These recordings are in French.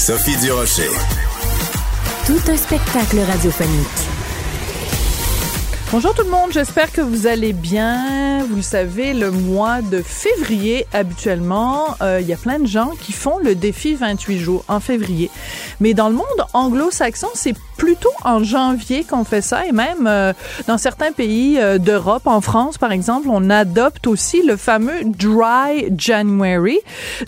Sophie Durocher. Tout un spectacle radiophonique. Bonjour tout le monde, j'espère que vous allez bien. Vous le savez, le mois de février, habituellement, euh, il y a plein de gens qui font le défi 28 jours en février. Mais dans le monde anglo-saxon, c'est plutôt en janvier qu'on fait ça et même euh, dans certains pays euh, d'Europe, en France par exemple, on adopte aussi le fameux Dry January,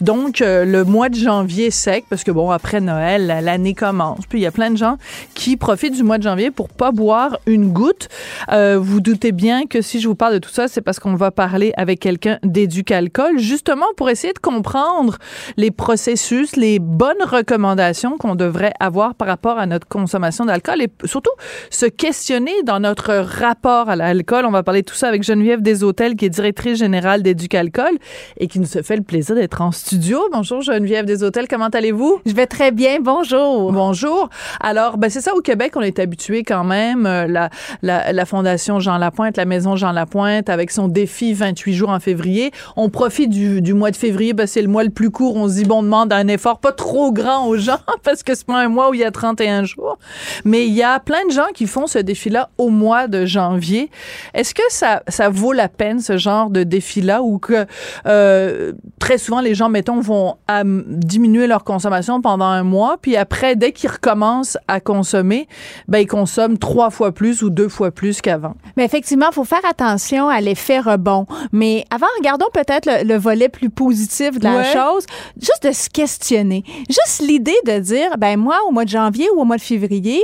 donc euh, le mois de janvier sec parce que bon après Noël l'année commence. Puis il y a plein de gens qui profitent du mois de janvier pour pas boire une goutte. Vous doutez bien que si je vous parle de tout ça, c'est parce qu'on va parler avec quelqu'un d'éducalcool justement pour essayer de comprendre les processus, les bonnes recommandations qu'on devrait avoir par rapport à notre consommation d'alcool et surtout se questionner dans notre rapport à l'alcool. On va parler de tout ça avec Geneviève Deshôtels, qui est directrice générale d'Éducalcool et qui nous fait le plaisir d'être en studio. Bonjour Geneviève Deshôtels, comment allez-vous? Je vais très bien, bonjour. Bonjour. Alors, ben c'est ça, au Québec, on est habitué quand même, euh, la, la, la Fondation Jean Lapointe, la Maison Jean Lapointe, avec son défi 28 jours en février. On profite du, du mois de février, ben, c'est le mois le plus court. On se dit, bon, on demande un effort pas trop grand aux gens parce que c'est pas un mois où il y a 31 jours. Mais il y a plein de gens qui font ce défi-là au mois de janvier. Est-ce que ça, ça vaut la peine, ce genre de défi-là, ou que euh, très souvent, les gens, mettons, vont diminuer leur consommation pendant un mois, puis après, dès qu'ils recommencent à consommer, ben, ils consomment trois fois plus ou deux fois plus qu'avant? Mais effectivement, il faut faire attention à l'effet rebond. Mais avant, regardons peut-être le, le volet plus positif de la Ouais. chose, juste de se questionner. Juste l'idée de dire, ben moi, au mois de janvier ou au mois de février,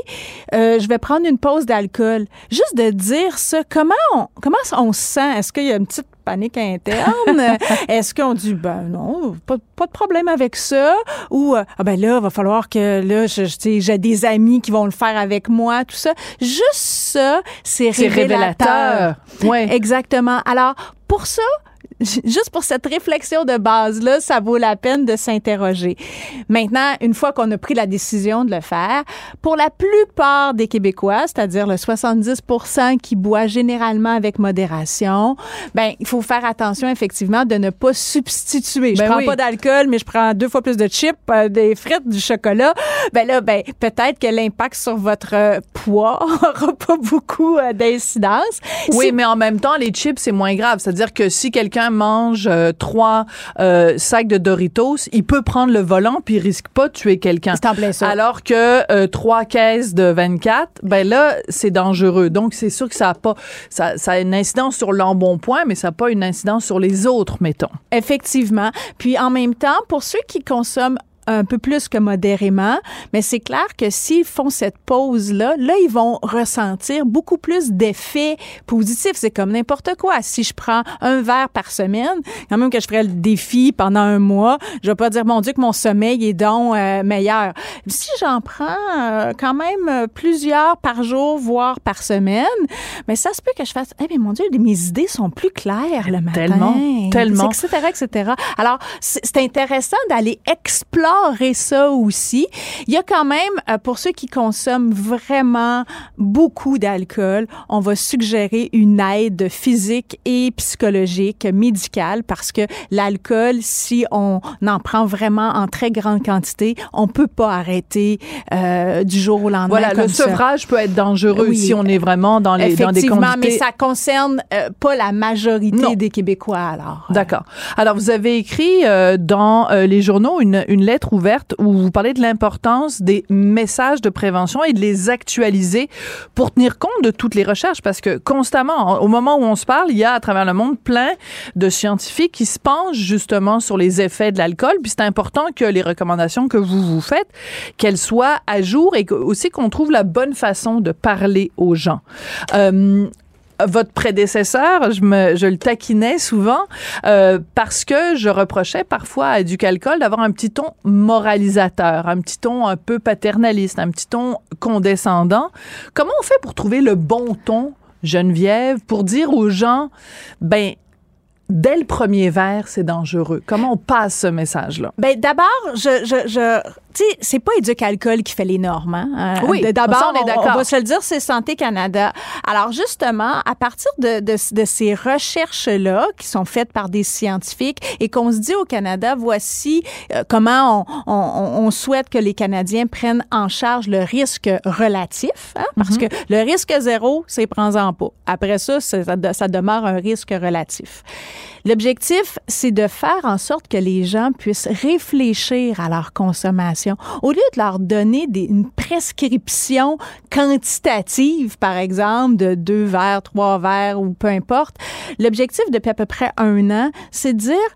euh, je vais prendre une pause d'alcool. Juste de dire ça, comment on, comment on se sent? Est-ce qu'il y a une petite panique interne? Est-ce qu'on dit, ben non, pas, pas de problème avec ça? Ou, euh, ah ben là, va falloir que là, je- je- j'ai des amis qui vont le faire avec moi, tout ça. Juste ça, c'est révélateur. révélateur. Ouais. Exactement. Alors, pour ça, juste pour cette réflexion de base-là, ça vaut la peine de s'interroger. Maintenant, une fois qu'on a pris la décision de le faire, pour la plupart des Québécois, c'est-à-dire le 70% qui boit généralement avec modération, ben, il faut faire attention, effectivement, de ne pas substituer. Je Ben prends oui. pas d'alcool, mais je prends deux fois plus de chips, euh, des frites, du chocolat. Ben là, ben, peut-être que l'impact sur votre euh, poids aura pas beaucoup euh, d'incidence. Oui, Si- mais en même temps, les chips, c'est moins grave. C'est-à-dire que si quelqu'un mange euh, trois euh, sacs de Doritos, il peut prendre le volant puis il risque pas de tuer quelqu'un. C'est en plein ça. Alors que euh, trois caisses de 24, ben là, c'est dangereux. Donc, c'est sûr que ça a pas, ça, ça a une incidence sur l'embonpoint, mais ça n'a pas une incidence sur les autres, mettons. Effectivement. Puis en même temps, pour ceux qui consomment un peu plus que modérément, mais c'est clair que s'ils font cette pause-là, là, ils vont ressentir beaucoup plus d'effets positifs. C'est comme n'importe quoi. Si je prends un verre par semaine, quand même que je ferais le défi pendant un mois, je vais pas dire, mon Dieu, que mon sommeil est donc euh, meilleur. Si j'en prends euh, quand même euh, plusieurs par jour, voire par semaine, mais ça se peut que je fasse, eh bien, mon Dieu, mes idées sont plus claires le matin. Tellement, tellement. Etc., etc. Alors, c'est intéressant d'aller explorer ça aussi. Il y a quand même, euh, pour ceux qui consomment vraiment beaucoup d'alcool, on va suggérer une aide physique et psychologique, médicale, parce que l'alcool, si on en prend vraiment en très grande quantité, on peut pas arrêter euh, du jour au lendemain. Voilà, le ça. sevrage peut être dangereux Oui. si on est vraiment dans les dans des quantités. mais ça concerne euh, pas la majorité Non. des Québécois, alors. D'accord. Alors, vous avez écrit euh, dans euh, les journaux une, une lettre ouverte où vous parlez de l'importance des messages de prévention et de les actualiser pour tenir compte de toutes les recherches parce que constamment, en- au moment où on se parle, il y a à travers le monde plein de scientifiques qui se penchent justement sur les effets de l'alcool. Puis c'est important que les recommandations que vous vous faites, qu'elles soient à jour et aussi qu'on trouve la bonne façon de parler aux gens. Euh, votre prédécesseur, je, me, le taquinais souvent euh, parce que je reprochais parfois à Duc Alcool d'avoir un petit ton moralisateur, un petit ton un peu paternaliste, un petit ton condescendant. Comment on fait pour trouver le bon ton, Geneviève, pour dire aux gens, ben, dès le premier verre, c'est dangereux? Comment on passe ce message-là? Ben d'abord, je tu sais, c'est pas Éduc Alcool qui fait les normes. Hein? Euh, Oui, d'abord, on est d'accord. on, va se le dire, c'est Santé Canada. Alors justement, à partir de, de, de ces recherches-là qui sont faites par des scientifiques et qu'on se dit au Canada, voici euh, comment on, on, on souhaite que les Canadiens prennent en charge le risque relatif, hein? parce Mhm. que le risque zéro, c'est prends-en pas. Après ça, ça demeure un risque relatif. L'objectif, c'est de faire en sorte que les gens puissent réfléchir à leur consommation. Au lieu de leur donner des- une prescription quantitative, par exemple, de deux verres, trois verres ou peu importe, l'objectif depuis à peu près un an, c'est de dire,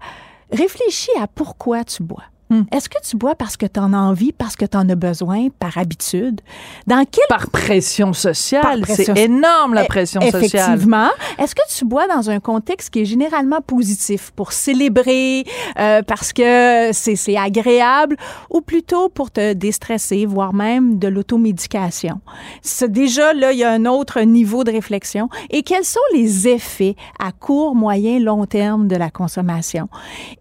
réfléchis à pourquoi tu bois. Est-ce que tu bois parce que tu en as envie, parce que tu en as besoin, par habitude? Dans quel Par pression sociale. C'est énorme, la E- pression sociale. Effectivement. Est-ce que tu bois dans un contexte qui est généralement positif pour célébrer, euh, parce que c'est c'est agréable, ou plutôt pour te déstresser, voire même de l'automédication? C'est déjà là, il y a un autre niveau de réflexion. Et quels sont les effets à court, moyen, long terme de la consommation?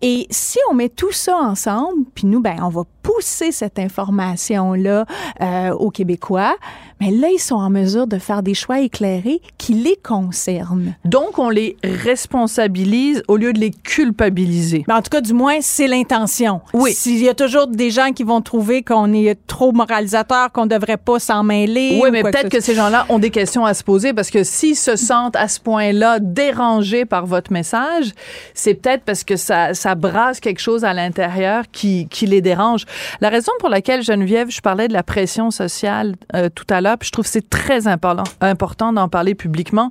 Et si on met tout ça ensemble, puis nous, ben, on va pousser cette information-là euh, aux Québécois, mais là, ils sont en mesure de faire des choix éclairés qui les concernent. Donc, on les responsabilise au lieu de les culpabiliser. Mais en tout cas, du moins, c'est l'intention. Oui. S'il y a toujours des gens qui vont trouver qu'on est trop moralisateur, qu'on devrait pas s'en mêler. Oui, ou mais peut-être que ces gens-là ont des questions à se poser parce que s'ils se sentent à ce point-là dérangés par votre message, c'est peut-être parce que ça, ça brasse quelque chose à l'intérieur qui, qui les dérange. La raison pour laquelle, Geneviève, je parlais de la pression sociale euh, tout à l'heure, puis je trouve que c'est très important, important d'en parler publiquement.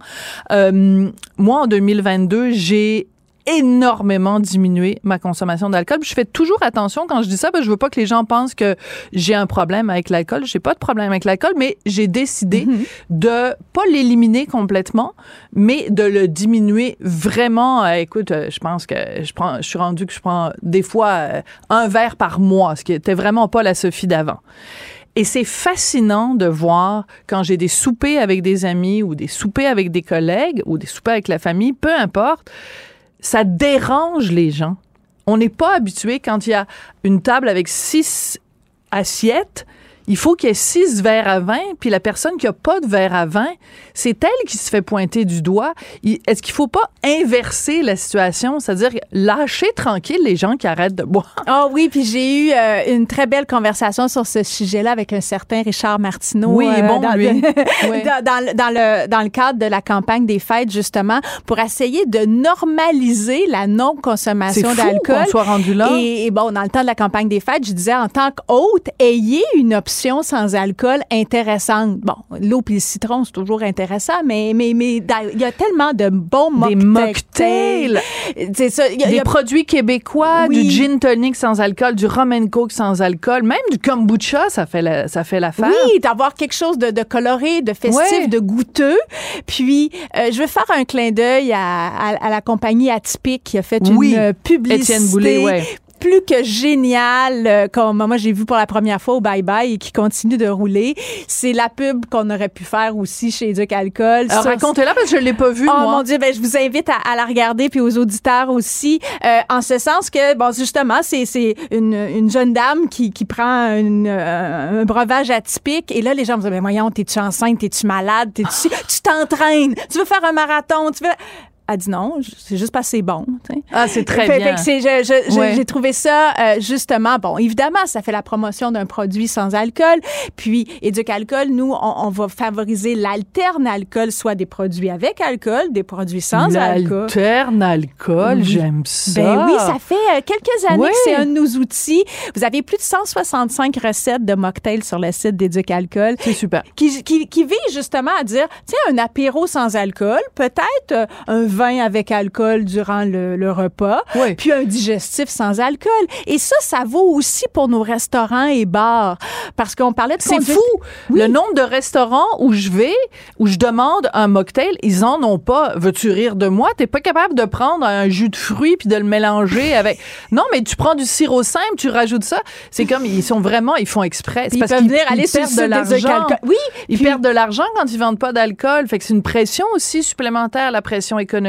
Euh, moi, en 2022, j'ai énormément diminué ma consommation d'alcool. Je fais toujours attention quand je dis ça parce que je veux pas que les gens pensent que j'ai un problème avec l'alcool. J'ai pas de problème avec l'alcool, mais j'ai décidé de pas l'éliminer complètement, mais de le diminuer vraiment. Euh, écoute, euh, je pense que je prends, je suis rendu que je prends des fois euh, un verre par mois, ce qui était vraiment pas la Sophie d'avant. Et c'est fascinant de voir quand j'ai des soupers avec des amis ou des soupers avec des collègues ou des soupers avec la famille, peu importe, ça dérange les gens. On n'est pas habitué quand il y a une table avec six assiettes. Il faut qu'il y ait six verres à vin, puis la personne qui a pas de verre à vin, c'est elle qui se fait pointer du doigt. Est-ce qu'il faut pas inverser la situation, c'est-à-dire lâcher tranquille les gens qui arrêtent de boire? Ah oui, puis j'ai eu euh, une très belle conversation sur ce sujet-là avec un certain Richard Martineau. Oui, euh, bon, dans, lui. Oui. dans, dans le- dans le, dans le cadre de la campagne des fêtes, justement, pour essayer de normaliser la non-consommation d'alcool. qu'on soit rendu là. Et, et bon, dans le temps de la campagne des fêtes, je disais en tant qu'hôte, ayez une option sans alcool intéressantes. Bon, l'eau puis le citron, c'est toujours intéressant, mais mais mais il y a tellement de bons Des mocktails. mocktails. C'est ça. il y a- y Des a- produits québécois, Oui. du gin tonic sans alcool, du rum and coke sans alcool, même du kombucha, ça fait la, ça fait l'affaire. Oui, d'avoir quelque chose de, de coloré, de festif, Ouais. de goûteux. Puis, euh, je veux faire un clin d'œil à, à- à la compagnie Atypique qui a fait Oui, une euh, publicité Étienne Boulay, ouais. Plus que géniale, euh, comme moi j'ai vu pour la première fois au Bye Bye et qui continue de rouler. C'est la pub qu'on aurait pu faire aussi chez Duc Alcool. Racontez-la parce que je l'ai pas vu, Oh moi. mon Dieu, ben, je vous invite à, à la regarder puis aux auditeurs aussi. Euh, en ce sens que, bon, justement, c'est c'est une, une jeune dame qui, qui prend une, euh, un breuvage atypique et là, les gens vont dire, ben voyons, t'es-tu enceinte, t'es-tu malade, t'es-tu, tu t'entraînes, tu veux faire un marathon, tu veux... Elle dit non, c'est juste pas assez bon. tu sais. Ah, c'est très Fait- bien. fait que c'est- Ouais. J'ai trouvé ça euh, justement bon. Évidemment, ça fait la promotion d'un produit sans alcool. Puis Éduc Alcool, nous, on, on va favoriser l'alterne alcool, soit des produits avec alcool, des produits sans alcool. L'alterne alcool, j'aime ça. Ben oui, ça fait euh, quelques années Oui. que c'est un de nos outils. Vous avez plus de 165 recettes de mocktails sur le site d'Éduc Alcool C'est super. qui, qui, qui vise justement à dire, tiens, un apéro sans alcool, peut-être euh, un vin avec alcool durant le, le repas, Oui. puis un digestif sans alcool. Et ça, ça vaut aussi pour nos restaurants et bars. Parce qu'on parlait de C'est fou. Oui. Le nombre de restaurants où je vais, où je demande un mocktail, ils en ont pas. Veux-tu rire de moi? T'es pas capable de prendre un jus de fruits puis de le mélanger avec. Non, mais tu prends du sirop simple, tu rajoutes ça. C'est comme, ils sont vraiment, ils font exprès. C'est Ils parce qu'ils venir aller ils perdent de l'argent. Oui, Ils puis- perdent de l'argent quand ils vendent pas d'alcool. Fait que c'est une pression aussi supplémentaire, la pression économique.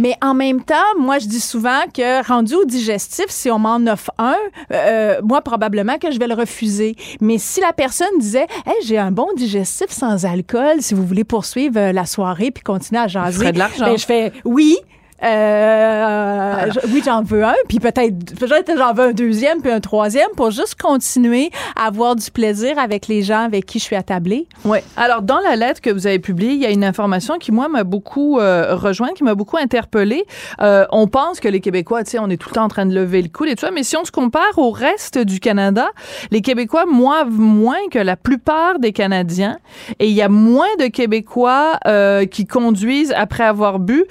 Mais en même temps, moi, je dis souvent que rendu au digestif, si on m'en offre un, euh, moi, probablement que je vais le refuser. Mais si la personne disait, hey, j'ai un bon digestif sans alcool, si vous voulez poursuivre euh, la soirée puis continuer à jaser, de ben, je fais oui. Euh, oui, j'en veux un, puis peut-être peut-être j'en veux un deuxième, puis un troisième pour juste continuer à avoir du plaisir avec les gens avec qui je suis attablée. Oui. Alors, dans la lettre que vous avez publiée, il y a une information qui, moi, m'a beaucoup euh, rejoint, qui m'a beaucoup interpellée. Euh, on pense que les Québécois, tu sais, on est tout le temps en train de lever le coude et tout ça, mais si on se compare au reste du Canada, les Québécois moivent moins que la plupart des Canadiens et il y a moins de Québécois euh, qui conduisent après avoir bu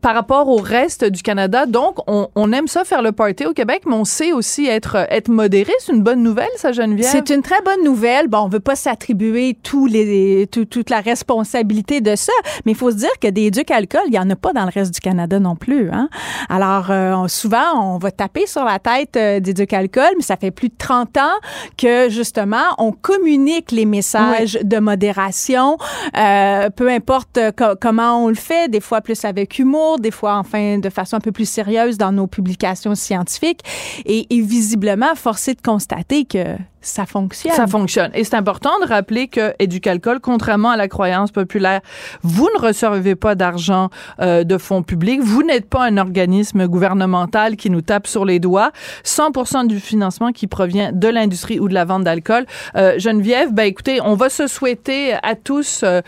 par rapport au reste du Canada. Donc, on, on aime ça faire le party au Québec, mais on sait aussi être, être modéré. C'est une bonne nouvelle, ça, Geneviève? C'est une très bonne nouvelle. Bon, on veut pas s'attribuer tous les, tout- toute la responsabilité de ça, mais il faut se dire que des ducs alcool, il y en a pas dans le reste du Canada non plus. Hein? Alors, euh, souvent, on va taper sur la tête euh, des ducs alcool, mais ça fait plus de 30 ans que, justement, on communique les messages de modération, euh, peu importe euh, co- comment on le fait, des fois plus avec humour, des fois, enfin, de façon un peu plus sérieuse dans nos publications scientifiques. Et, et visiblement, forcé de constater que ça fonctionne. Ça fonctionne. Et c'est important de rappeler que Éducalcool, contrairement à la croyance populaire, vous ne recevez pas d'argent euh, de fonds publics. Vous n'êtes pas un organisme gouvernemental qui nous tape sur les doigts. 100 du financement qui provient de l'industrie ou de la vente d'alcool. Euh, Geneviève, ben écoutez, on va se souhaiter à tous, euh,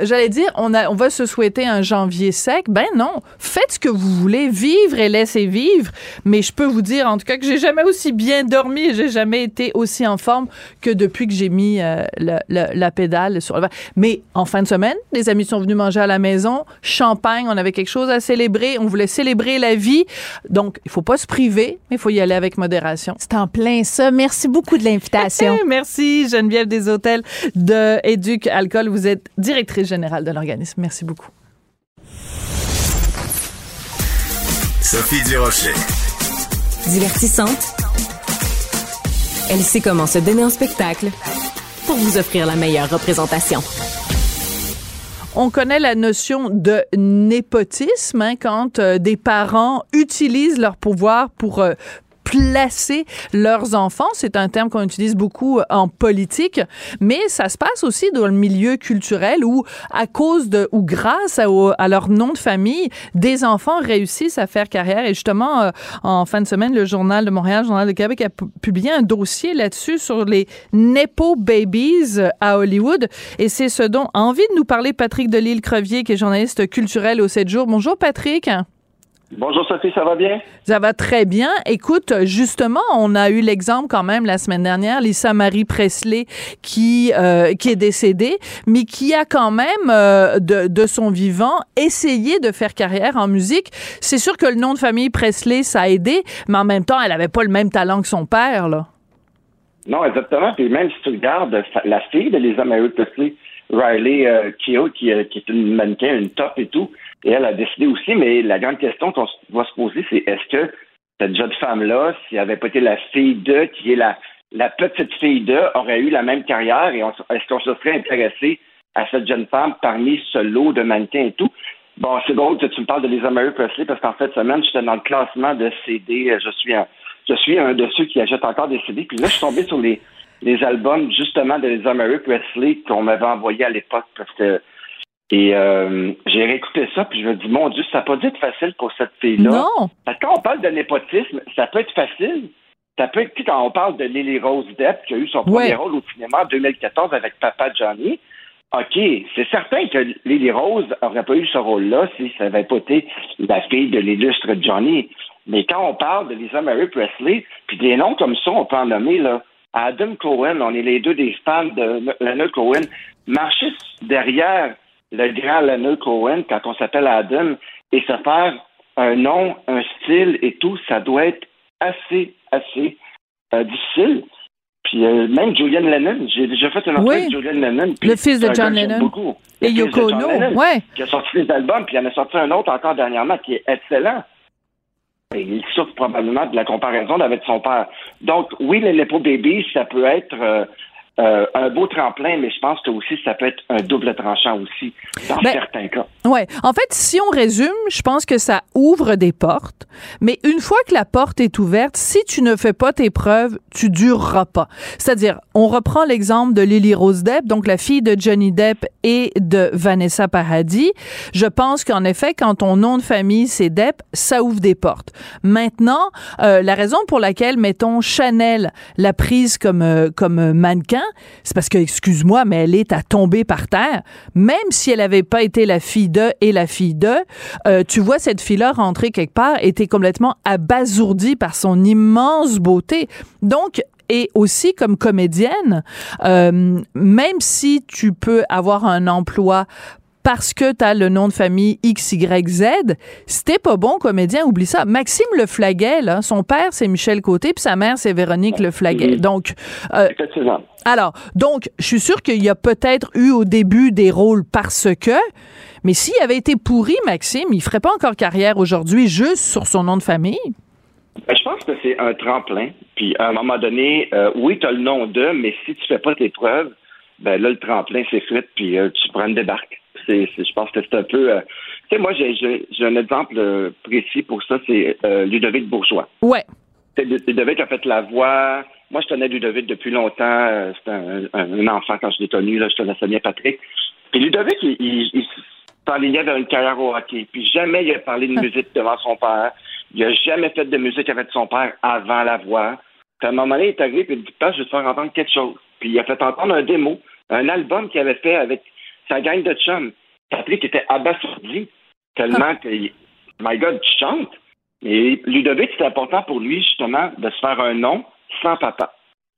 j'allais dire, on, a, on va se souhaiter un janvier sec. Ben non, faites ce que vous voulez, vivre et laissez vivre. Mais je peux vous dire, en tout cas, que j'ai jamais aussi bien dormi j'ai jamais été aussi en forme que depuis que j'ai mis euh, le- le- la pédale sur le vent. Mais en fin de semaine, les amis sont venus manger à la maison, champagne, on avait quelque chose à célébrer, on voulait célébrer la vie. Donc, il faut pas se priver, mais il faut y aller avec modération. C'est en plein ça. Merci beaucoup de l'invitation. Merci Geneviève des Hôtels de Éduc Alcool. Vous êtes directrice générale de l'organisme. Merci beaucoup. Sophie Durocher. Divertissante. Elle sait comment se donner en spectacle pour vous offrir la meilleure représentation. On connaît la notion de népotisme hein, quand euh, des parents utilisent leur pouvoir pour euh, placer leurs enfants. C'est un terme qu'on utilise beaucoup euh, en politique, mais ça se passe aussi dans le milieu culturel où, à cause de ou grâce à, leur nom de famille, des enfants réussissent à faire carrière. Et justement, euh, en fin de semaine, le Journal de Montréal, le Journal de Québec a pu- publié un dossier là-dessus sur les Nepo Babies euh, à Hollywood. Et c'est ce dont a envie de nous parler Patrick Delisle-Crevier, qui est journaliste culturel au 7 jours. Bonjour Patrick. Bonjour Sophie, ça va bien? Ça va très bien. Écoute, justement, on a eu l'exemple quand même la semaine dernière, Lisa Marie Presley qui euh, qui est décédée, mais qui a quand même euh, de, de son vivant essayé de faire carrière en musique. C'est sûr que le nom de famille Presley ça a aidé, mais en même temps, elle avait pas le même talent que son père là. Non, exactement. Puis même si tu regardes la fille de Lisa Marie Presley, Riley euh, Keough, qui, euh, qui est une mannequin, une top et tout, et elle a décidé aussi, mais la grande question qu'on va se poser, c'est est-ce que cette jeune femme-là, si elle avait pas été la fille de, qui est la, la petite fille de, aurait eu la même carrière et est-ce qu'on se serait intéressé à cette jeune femme parmi ce lot de mannequins et tout? Bon, c'est drôle que tu me parles de Lisa Marie Presley parce qu'en fait, semaine, j'étais dans le classement de CD. Je suis un, je suis un de ceux qui achètent encore des CD. Puis là, je suis tombé sur les, les albums justement de Lisa Marie Presley qu'on m'avait envoyé à l'époque parce que et euh, j'ai réécouté ça, puis je me dis, mon Dieu, ça n'a pas dû être facile pour cette fille-là. Non. Parce que quand on parle de népotisme, ça peut être facile. Ça peut être, quand on parle de Lily Rose Depp, qui a eu son premier rôle au cinéma en 2014 avec Papa Johnny, OK, c'est certain que Lily Rose n'aurait pas eu ce rôle-là si ça n'avait pas été la fille de l'illustre Johnny. Mais quand on parle de Lisa Marie Presley, puis des noms comme ça, on peut en nommer, là. Adam Cohen, on est les deux des fans de Leonard Cohen, marcher derrière le grand Leonard Cohen quand on s'appelle Adam et se faire un nom, un style et tout, ça doit être assez, assez euh, difficile. Puis euh, même Julian Lennon, j'ai déjà fait une entrevue avec Julian Lennon. Le fils de John Lennon. Et Yoko Ono, ouais. Qui a sorti des albums, puis il en a sorti un autre encore dernièrement qui est excellent. Et il souffre probablement de la comparaison avec son père. Donc, oui, les Nepo Baby, ça peut être euh, euh, un beau tremplin, mais je pense que aussi ça peut être un double tranchant aussi dans Ben, certains cas. Ouais. En fait, si on résume, je pense que ça ouvre des portes, mais une fois que la porte est ouverte, si tu ne fais pas tes preuves, tu dureras pas. C'est-à-dire, on reprend l'exemple de Lily Rose Depp, donc la fille de Johnny Depp et de Vanessa Paradis. Je pense qu'en effet, quand ton nom de famille c'est Depp, ça ouvre des portes. Maintenant, euh, la raison pour laquelle mettons Chanel l'a prise comme euh, comme mannequin, c'est parce que excuse-moi, mais elle est à tomber par terre. Même si elle avait pas été la fille de et la fille de, euh, tu vois cette fille-là rentrer quelque part, était complètement abasourdie par son immense beauté. Donc et aussi comme comédienne, euh, même si tu peux avoir un emploi parce que tu as le nom de famille XYZ, si t'es pas bon comédien, oublie ça. Maxime Le Flaguet, là, son père, c'est Michel Côté, puis sa mère, c'est Véronique Le Flaguet. Donc, euh, alors, donc, je suis sûre qu'il y a peut-être eu au début des rôles parce que, mais s'il avait été pourri, Maxime, il ferait pas encore carrière aujourd'hui juste sur son nom de famille? Ben, Je pense que c'est un tremplin. Puis à un moment donné, euh, oui, tu as le nom de, mais si tu fais pas tes preuves, ben là, le tremplin s'effrite, puis euh, tu prends une débarque. C'est, je pense que c'est un peu. euh, tu sais, moi, j'ai, un exemple euh, précis pour ça, c'est euh, Ludovic Bourgeois. Ouais. Ludovic a fait la voix. Moi, je connais Ludovic depuis longtemps. C'était un, enfant quand je l'ai connu. Là, je connaissais bien Patrick. Puis Ludovic, il, il, il s'enlignait vers une carrière au hockey. Puis jamais il a parlé de musique devant son père. Il a jamais fait de musique avec son père avant la voix. Puis à un moment donné, il est arrivé et il dit Père, je vais te faire entendre quelque chose. Puis il a fait entendre un démo, un album qu'il avait fait avec sa gang de chums. Patrick était abasourdi tellement que, my God, tu chantes. Et Ludovic, c'était important pour lui, justement, de se faire un nom sans papa.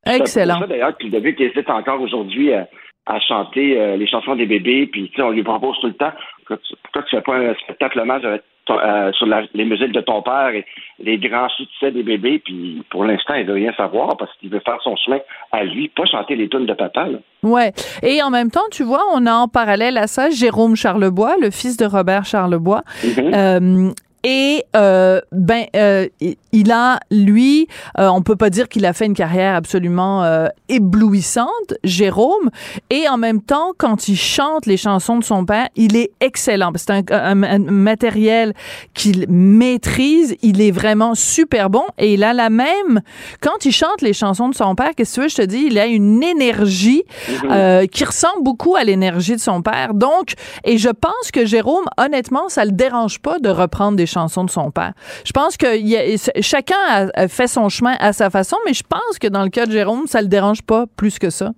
C'est Excellent. pour ça, d'ailleurs, que Ludovic hésite encore aujourd'hui à, à chanter euh, les chansons des bébés. Puis, tu sais, on lui propose tout le temps pourquoi tu, pourquoi tu fais pas un spectacle hommage avec euh, sur la- les musiques de ton père et les grands succès des bébés. Puis, pour l'instant, il veut rien savoir parce qu'il veut faire son chemin à lui, pas chanter les tunes de papa. Là. Ouais. Et en même temps, tu vois, on a en parallèle à ça Jérôme Charlebois, le fils de Robert Charlebois. Euh, et euh, ben, euh, il- a lui, euh, on peut pas dire qu'il a fait une carrière absolument euh, éblouissante, Jérôme. Et en même temps, quand il chante les chansons de son père, il est excellent. C'est un, un- un matériel qu'il maîtrise. Il est vraiment super bon. Et il a la même. Quand il chante les chansons de son père, qu'est-ce que tu veux, je te dis, il a une énergie euh, qui ressemble beaucoup à l'énergie de son père. Donc, et je pense que Jérôme, honnêtement, ça le dérange pas de reprendre des chansons de son père. Je pense que il y a- chacun a, a fait son chemin à sa façon, mais je pense que dans le cas de Jérôme, ça le dérange pas plus que ça.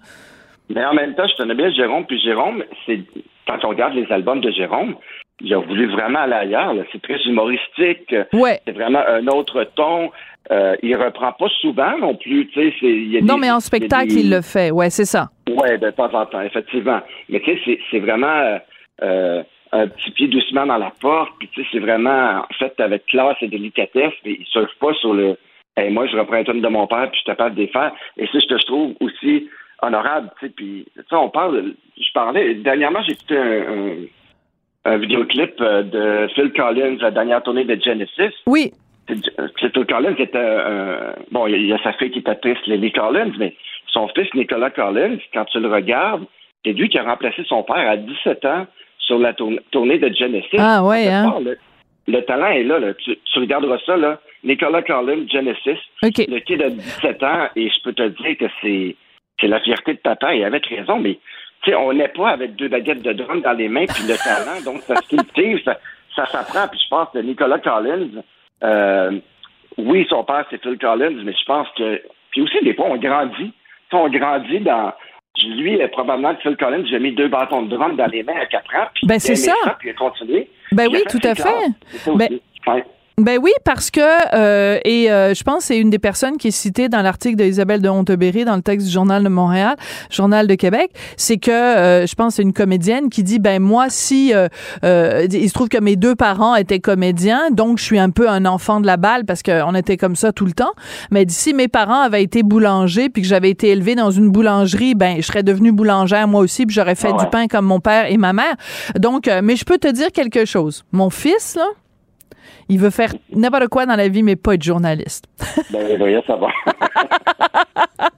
Mais en même temps, je connais bien Jérôme. Puis Jérôme, c'est quand on regarde les albums de Jérôme, il a voulu vraiment aller ailleurs. C'est très humoristique. Ouais. C'est vraiment un autre ton. Euh, il reprend pas souvent non plus. Il y a Non, des- mais en spectacle, il des- le fait. Ouais, c'est ça. Ouais, de temps en temps, effectivement. Mais tu sais, c'est- c'est vraiment euh, euh, un petit pied doucement dans la porte. Puis tu sais, c'est vraiment en fait avec classe et délicatesse. Mais il surfe pas sur le. Hey, moi, je reprends un tonne de mon père, puis je suis capable de les faire. Et que je trouve aussi honorable. Tu sais, puis tu sais, on parle. Je parlais dernièrement, j'ai écouté un, un, un vidéoclip euh, de Phil Collins, la dernière tournée de Genesis. Oui. Phil Collins qui était euh, bon, il y y a sa fille qui est actrice, Lily Collins, mais son fils Nicolas Collins, quand tu le regardes, c'est lui qui a remplacé son père à 17 ans sur la tournée de Genesis. Ah ouais, hein? part, Le, le talent est là, là. Tu, tu regarderas ça, là. Nicolas Collins, Genesis. OK. Le kid a 17 ans et je peux te dire que c'est c'est la fierté de papa et avec raison, mais tu sais, on n'est pas avec deux baguettes de drum dans les mains puis le talent, donc ça se cultive, ça, ça s'apprend. Puis je pense que Nicolas Collins, euh, oui, son père c'est Phil Collins, mais je pense que puis aussi des fois on grandit, on grandit dans lui, euh, probablement que Phil Collins, j'ai mis deux bâtons de drum dans les mains à 4 ans, puis Ben, c'est aimé ça. puis il a continué. Ben oui, tout à fait. ça Ben-. Ouais. Ben oui, parce que, euh, et euh, je pense que c'est une des personnes qui est citée dans l'article d'Isabelle de Honteberry dans le texte du Journal de Montréal, Journal de Québec, c'est que, euh, je pense c'est une comédienne qui dit, ben moi, si, euh, euh, il se trouve que mes deux parents étaient comédiens, donc je suis un peu un enfant de la balle parce qu'on était comme ça tout le temps, mais si mes parents avaient été boulangers puis que j'avais été élevée dans une boulangerie, ben je serais devenue boulangère moi aussi puis j'aurais fait Ah du pain comme mon père et ma mère. Donc, euh, mais je peux te dire quelque chose. Mon fils, là, il veut faire n'importe quoi dans la vie, mais pas être journaliste. Ben, ça va.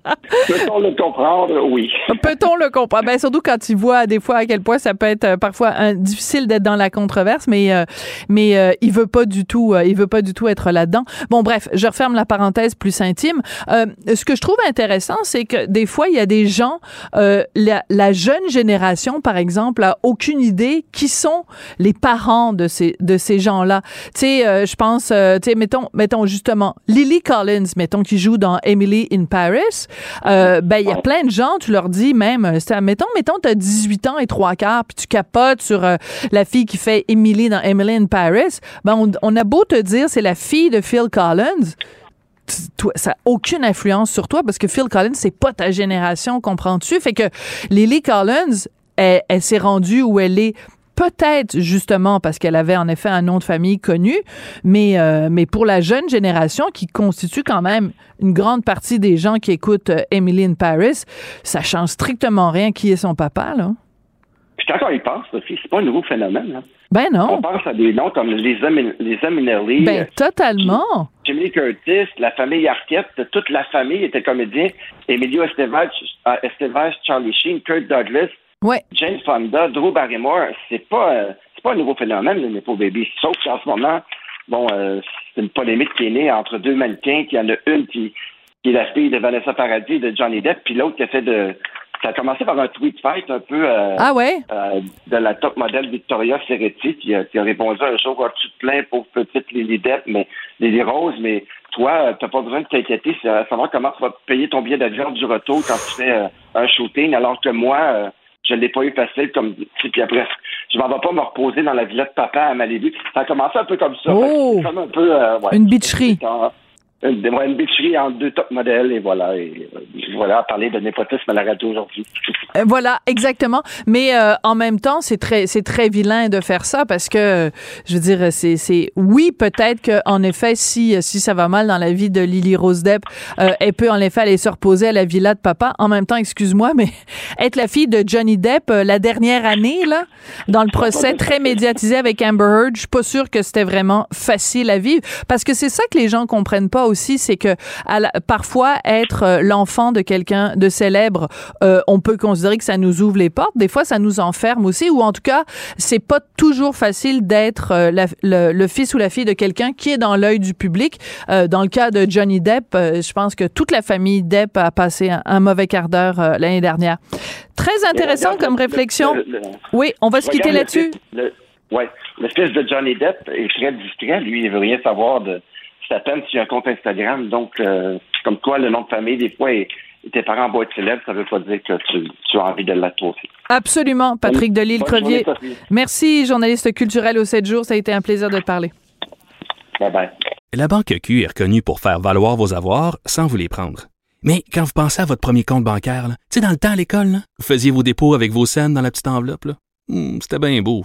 Peut-on le comprendre? Oui. Peut-on le comprendre? Ben, surtout quand tu vois des fois à quel point ça peut être euh, parfois difficile d'être dans la controverse, mais euh, mais euh, il veut pas du tout, euh, il veut pas du tout être là-dedans. Bon, bref, je referme la parenthèse plus intime. Euh, ce que je trouve intéressant, c'est que des fois il y a des gens, euh, la, la jeune génération, par exemple, a aucune idée qui sont les parents de ces de ces gens-là. Tu sais, euh, je pense, euh, tu sais, mettons, mettons justement Lily Collins, mettons qui joue dans Emily in Paris. Euh, ben il y a plein de gens, tu leur dis même, euh, mettons, mettons, t'as 18 ans et trois quarts, puis tu capotes sur la fille qui fait Emily dans Emily in Paris. Ben on, on a beau te dire c'est la fille de Phil Collins. toi, ça n'a aucune influence sur toi parce que Phil Collins, c'est pas ta génération, comprends-tu? Fait que Lily Collins, elle, elle s'est rendue où elle est peut-être justement parce qu'elle avait en effet un nom de famille connu, mais, euh, mais pour la jeune génération qui constitue quand même une grande partie des gens qui écoutent euh, Emily in Paris, ça change strictement rien qui est son papa, là. Puis quand on y pense, Sophie, c'est pas un nouveau phénomène. hein. Ben On non. pense à des noms comme les les Ben totalement. Jimmy Curtis, la famille Arquette, toute la famille était comédien. Emilio Estevez, euh, Estevez, Charlie Sheen, Kurt Douglas, Ouais. Jane Fonda, Drew Barrymore. C'est pas, euh, c'est pas un nouveau phénomène, le Nepo Baby. Sauf qu'en ce moment, bon, euh, c'est une polémique qui est née entre deux mannequins, qui y en a une qui, qui est la fille de Vanessa Paradis et de Johnny Depp, puis l'autre qui a fait de. Ça a commencé par un tweet fight un peu euh, Ah ouais? euh, de la top modèle Victoria Serretti qui a, qui a répondu un jour tu te plains pauvre petite Lily Depp, mais Lily Rose, mais toi, euh, t'as pas besoin de t'inquiéter, c'est à savoir comment tu vas payer ton billet d'avion du retour quand tu fais euh, un shooting, alors que moi, euh, je l'ai pas eu facile comme puis après, je m'en vais pas me reposer dans la villa de papa à Malibu. Ça a commencé un peu comme ça. Oh! Comme un peu euh, ouais, Une bitcherie. En- deux top modèles et voilà. Euh, parler de népotisme à la radio aujourd'hui. Euh, Voilà, exactement. Mais euh, en même temps, c'est très, c'est très vilain de faire ça parce que, euh, je veux dire, c'est, c'est, oui, peut-être que en effet, si, si ça va mal dans la vie de Lily Rose Depp, euh, elle peut en effet aller se reposer à la villa de papa. En même temps, excuse-moi, mais être la fille de Johnny Depp euh, la dernière année là, dans le procès très médiatisé avec Amber Heard, je suis pas sûre que c'était vraiment facile à vivre parce que c'est ça que les gens comprennent pas aussi, c'est que à la- parfois être euh, l'enfant de quelqu'un de célèbre, euh, on peut considérer que ça nous ouvre les portes. Des fois, ça nous enferme aussi, ou en tout cas, c'est pas toujours facile d'être euh, la- le, le fils ou la fille de quelqu'un qui est dans l'œil du public. Euh, dans le cas de Johnny Depp, euh, je pense que toute la famille Depp a passé un, un mauvais quart d'heure euh, l'année dernière. Très intéressant comme le- réflexion. le- le- Oui, on va se quitter là-dessus. fils- le- fils de Johnny Depp est très discret. Lui, il veut rien savoir de. S'il y a un compte Instagram. Donc, euh, comme toi, le nom de famille, des fois, et, tes parents boîte célèbre, ça veut pas dire que tu, tu as envie de l'être aussi. Absolument. Patrick Sophie. Merci, journaliste culturel au 7 jours. Ça a été un plaisir de te parler. Bye bye. La Banque Q est reconnue pour faire valoir vos avoirs sans vous les prendre. Mais quand vous pensez à votre premier compte bancaire, tu sais, dans le temps à l'école, là, vous faisiez vos dépôts avec vos scènes dans la petite enveloppe. Hmm, C'était bien beau.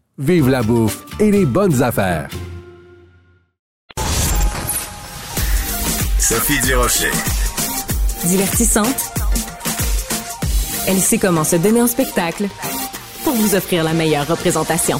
vive la bouffe et les bonnes affaires. Sophie Durocher. Divertissante. Elle sait comment se donner en spectacle pour vous offrir la meilleure représentation.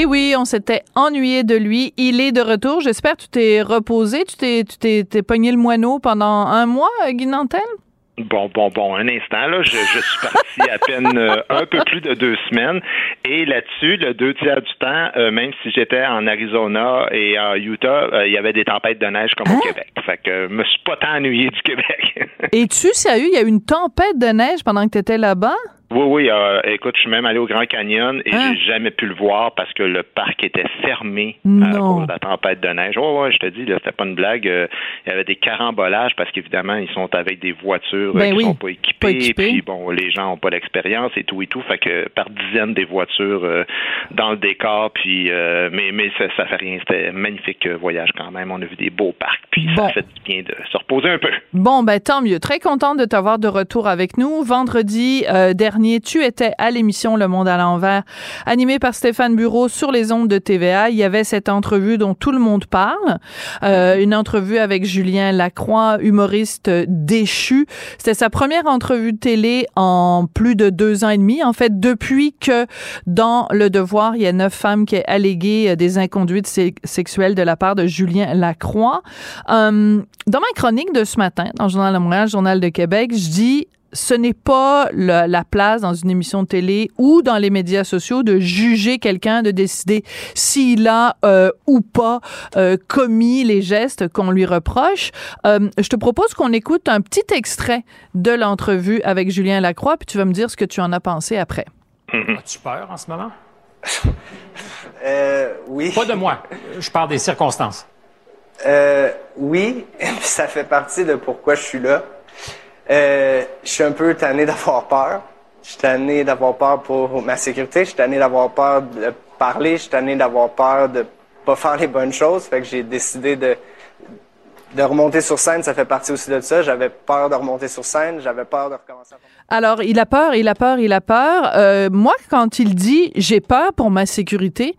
Et oui, on s'était ennuyé de lui. Il est de retour. J'espère que tu t'es reposé. Tu t'es, tu t'es, t'es pogné le moineau pendant un mois, Guy Nantel? Bon, bon, bon, un instant, là, je, je suis parti à peine euh, un peu plus de deux semaines. Et là-dessus, le deux tiers du temps, euh, même si j'étais en Arizona et en Utah, euh, il y avait des tempêtes de neige comme au Québec. Fait que je me suis pas tant ennuyé du Québec. Es-tu sérieux? Il y a eu une tempête de neige pendant que tu étais là-bas? Oui, oui. euh, écoute, je suis même allé au Grand Canyon et Hein? j'ai jamais pu le voir parce que le parc était fermé à Non. cause de la tempête de neige. Ouais, ouais, je te dis, là, c'était pas une blague. euh, il y avait des carambolages parce qu'évidemment, ils sont avec des voitures euh, Ben qui oui, sont pas équipées. pas équipées. Puis bon, les gens ont pas l'expérience et tout et tout. Fait que par dizaines des voitures euh, dans le décor. Puis, euh, mais mais ça, ça fait rien. C'était un magnifique euh, voyage quand même. On a vu des beaux parcs. Puis Bon. ça fait du bien de se reposer un peu. Bon, ben tant mieux. Très contente de t'avoir de retour avec nous. Vendredi euh, tu étais à l'émission Le Monde à l'envers, animée par Stéphane Bureau sur les ondes de TVA. Il y avait cette entrevue dont tout le monde parle, euh, une entrevue avec Julien Lacroix, humoriste déchu. C'était sa première entrevue de télé en plus de deux ans et demi. En fait, depuis que dans Le Devoir, il y a neuf femmes qui ont allégué euh, des inconduites sexuelles de la part de Julien Lacroix. Euh, dans ma chronique de ce matin, dans le Journal de Montréal, Journal de Québec, je dis ce n'est pas le- la place dans une émission de télé ou dans les médias sociaux de juger quelqu'un, de décider s'il a euh, ou pas euh, commis les gestes qu'on lui reproche. Euh, je te propose qu'on écoute un petit extrait de l'entrevue avec Julien Lacroix, puis tu vas me dire ce que tu en as pensé après. As-tu peur en ce moment? Euh, oui. Pas de moi. Je parle des circonstances. Euh, oui, ça fait partie de pourquoi je suis là. Euh, je suis un peu tanné d'avoir peur. Je suis tanné d'avoir peur pour ma sécurité. Je suis tanné d'avoir peur de parler. Je suis tanné d'avoir peur de pas faire les bonnes choses. Fait que j'ai décidé de, de remonter sur scène. Ça fait partie aussi de ça. J'avais peur de remonter sur scène. J'avais peur de recommencer à Alors, il a peur, il a peur, il a peur. Euh, moi, quand il dit j'ai peur pour ma sécurité,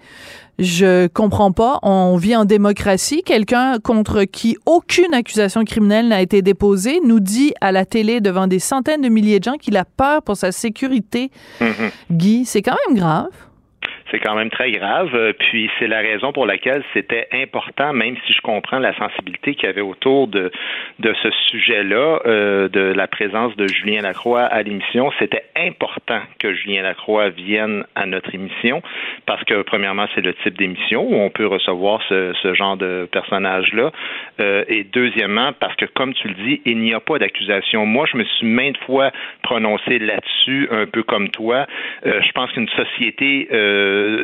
je comprends pas. On vit en démocratie. Quelqu'un contre qui aucune accusation criminelle n'a été déposée nous dit à la télé devant des centaines de milliers de gens qu'il a peur pour sa sécurité. Mhm. Guy, c'est quand même grave. C'est quand même très grave. Euh, puis c'est la raison pour laquelle c'était important, même si je comprends la sensibilité qu'il y avait autour de, de ce sujet-là, euh, de la présence de Julien Lacroix à l'émission. C'était important que Julien Lacroix vienne à notre émission parce que, premièrement, c'est le type d'émission où on peut recevoir ce, ce genre de personnage-là. Euh, et deuxièmement, parce que, comme tu le dis, il n'y a pas d'accusation. Moi, je me suis maintes fois prononcé là-dessus, un peu comme toi. Je pense qu'une société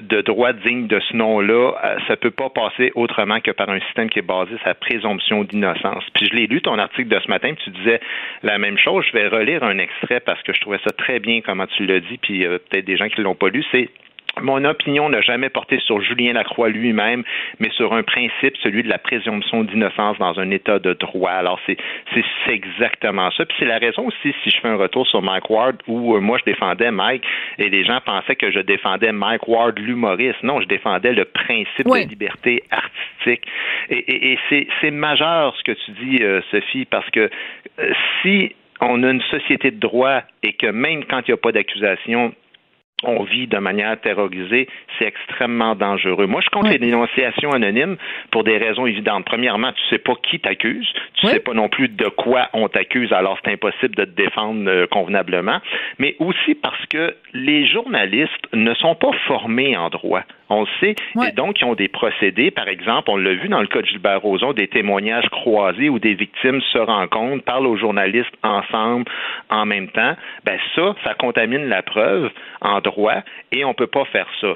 de droit digne de ce nom-là, euh, ça peut pas passer autrement que par un système qui est basé sur la présomption d'innocence. Puis je l'ai lu ton article de ce matin, puis tu disais la même chose. Je vais relire un extrait parce que je trouvais ça très bien comment tu l'as dit, puis euh, peut-être des gens qui l'ont pas lu. C'est mon opinion n'a jamais porté sur Julien Lacroix lui-même, mais sur un principe, celui de la présomption d'innocence dans un état de droit. Alors, c'est, c'est, exactement ça. Puis c'est la raison aussi, si je fais un retour sur Mike Ward, où euh, moi, je défendais Mike, et les gens pensaient que je défendais Mike Ward, l'humoriste. Non, je défendais le principe de liberté artistique. Et, et, c'est, c'est majeur ce que tu dis, euh, Sophie, parce que euh, si on a une société de droit et que même quand il n'y a pas d'accusation, on vit de manière terrorisée, c'est extrêmement dangereux. Moi, je compte les dénonciations anonymes pour des raisons évidentes. Premièrement, tu sais pas qui t'accuse, tu sais pas non plus de quoi on t'accuse, alors c'est impossible de te défendre euh, convenablement, mais aussi parce que les journalistes ne sont pas formés en droit. On le sait. Et donc, ils ont des procédés. Par exemple, on l'a vu dans le cas de Gilbert Rozon, des témoignages croisés où des victimes se rencontrent, parlent aux journalistes ensemble en même temps. Ben ça, ça contamine la preuve en droit et on peut pas faire ça.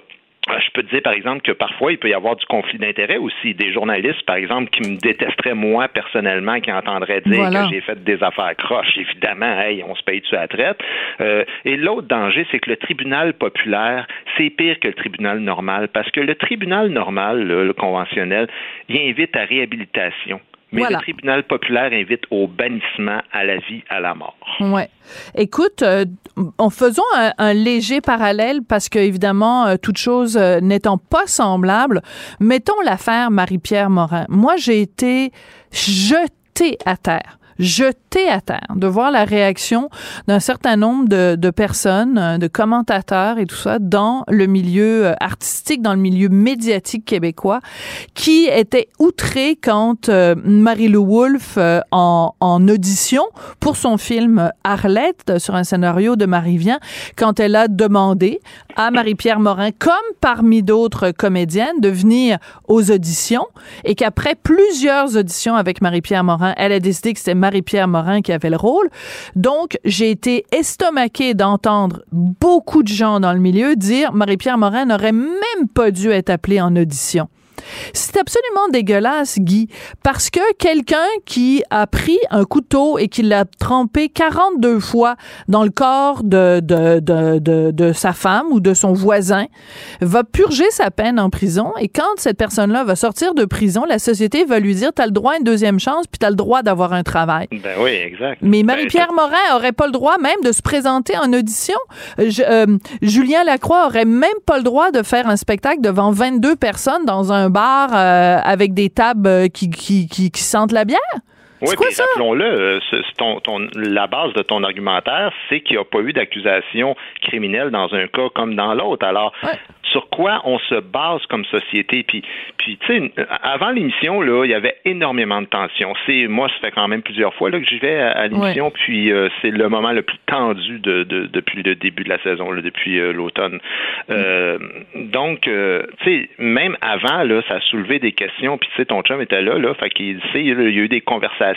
Euh, je peux te dire, par exemple, que parfois, il peut y avoir du conflit d'intérêts aussi. Des journalistes, par exemple, qui me détesteraient moi personnellement, qui entendraient dire que j'ai fait des affaires croches. Évidemment, hey, on se paye-tu à la traite? Euh, et l'autre danger, c'est que le tribunal populaire, c'est pire que le tribunal normal, parce que le tribunal normal, le conventionnel, il invite à réhabilitation. Mais le tribunal populaire invite au bannissement à la vie, à la mort. Ouais. Écoute, euh, en faisant un, léger parallèle, parce que évidemment, euh, toute chose euh, n'étant pas semblable, mettons l'affaire Marie-Pierre Morin. Moi, j'ai été jetée à terre jeté à terre, de voir la réaction d'un certain nombre de, de, personnes, euh, de commentateurs et tout ça dans le milieu euh, artistique, dans le milieu médiatique québécois, qui étaient outrés quand euh, Marie-Lou Wolfe, en, en, audition pour son film Arlette, sur un scénario de Marie Vien, quand elle a demandé à Marie-Pierre Morin, comme parmi d'autres comédiennes, de venir aux auditions et qu'après plusieurs auditions avec Marie-Pierre Morin, elle a décidé que c'était Marie-Pierre Morin qui avait le rôle. Donc, j'ai été estomaquée d'entendre beaucoup de gens dans le milieu dire Marie-Pierre Morin n'aurait même pas dû être appelée en audition. C'est absolument dégueulasse, Guy, parce que quelqu'un qui a pris un couteau et qui l'a trempé 42 fois dans le corps de, de, de, de, sa femme ou de son voisin va purger sa peine en prison et quand cette personne-là va sortir de prison, la société va lui dire, t'as le droit à une deuxième chance puis t'as le droit d'avoir un travail. Ben oui, exact. Mais ben, Marie-Pierre Morin aurait pas le droit même de se présenter en audition. Euh, Julien Lacroix aurait même pas le droit de faire un spectacle devant 22 personnes dans un bar euh, avec des tables euh, qui, qui, qui, qui sentent la bière? Oui, puis rappelons-le, euh, ton, ton, la base de ton argumentaire, c'est qu'il n'y a pas eu d'accusation criminelle dans un cas comme dans l'autre. Alors, sur quoi on se base comme société? Puis, puis tu sais, avant l'émission, là, il y avait énormément de tensions. C'est, moi, ça fait quand même plusieurs fois là, que j'y vais à, l'émission, puis euh, c'est le moment le plus tendu de, de, depuis le début de la saison, là, depuis euh, l'automne. donc, tu sais, même avant, là, ça a soulevé des questions, puis tu sais, ton chum était là, là, fait qu'il il y a eu des conversations